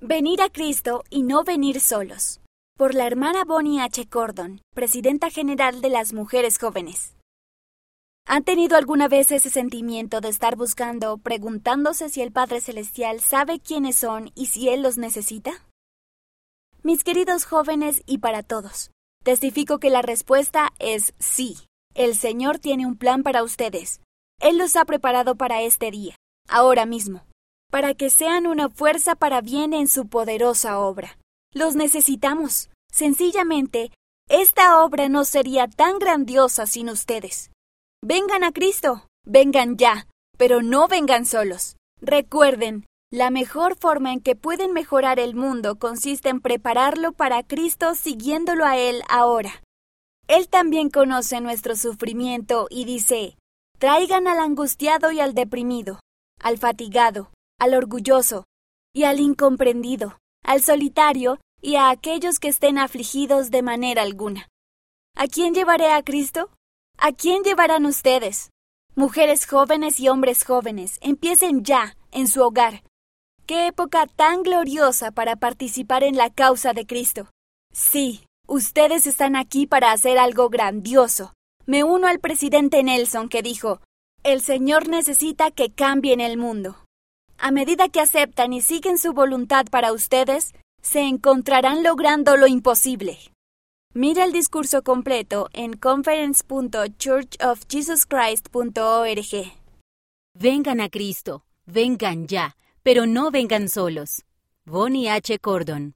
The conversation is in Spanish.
Venir a Cristo y no venir solos. Por la hermana Bonnie H. Cordon, presidenta general de las mujeres jóvenes. ¿Han tenido alguna vez ese sentimiento de estar buscando, preguntándose si el Padre Celestial sabe quiénes son y si Él los necesita? Mis queridos jóvenes y para todos, testifico que la respuesta es sí. El Señor tiene un plan para ustedes. Él los ha preparado para este día, ahora mismo para que sean una fuerza para bien en su poderosa obra. Los necesitamos. Sencillamente, esta obra no sería tan grandiosa sin ustedes. Vengan a Cristo, vengan ya, pero no vengan solos. Recuerden, la mejor forma en que pueden mejorar el mundo consiste en prepararlo para Cristo siguiéndolo a Él ahora. Él también conoce nuestro sufrimiento y dice, traigan al angustiado y al deprimido, al fatigado, al orgulloso y al incomprendido, al solitario y a aquellos que estén afligidos de manera alguna. ¿A quién llevaré a Cristo? ¿A quién llevarán ustedes? Mujeres jóvenes y hombres jóvenes, empiecen ya en su hogar. Qué época tan gloriosa para participar en la causa de Cristo. Sí, ustedes están aquí para hacer algo grandioso. Me uno al presidente Nelson que dijo, el Señor necesita que cambien el mundo. A medida que aceptan y siguen su voluntad para ustedes, se encontrarán logrando lo imposible. Mira el discurso completo en conference.churchofjesuschrist.org. Vengan a Cristo, vengan ya, pero no vengan solos. Bonnie H. Cordon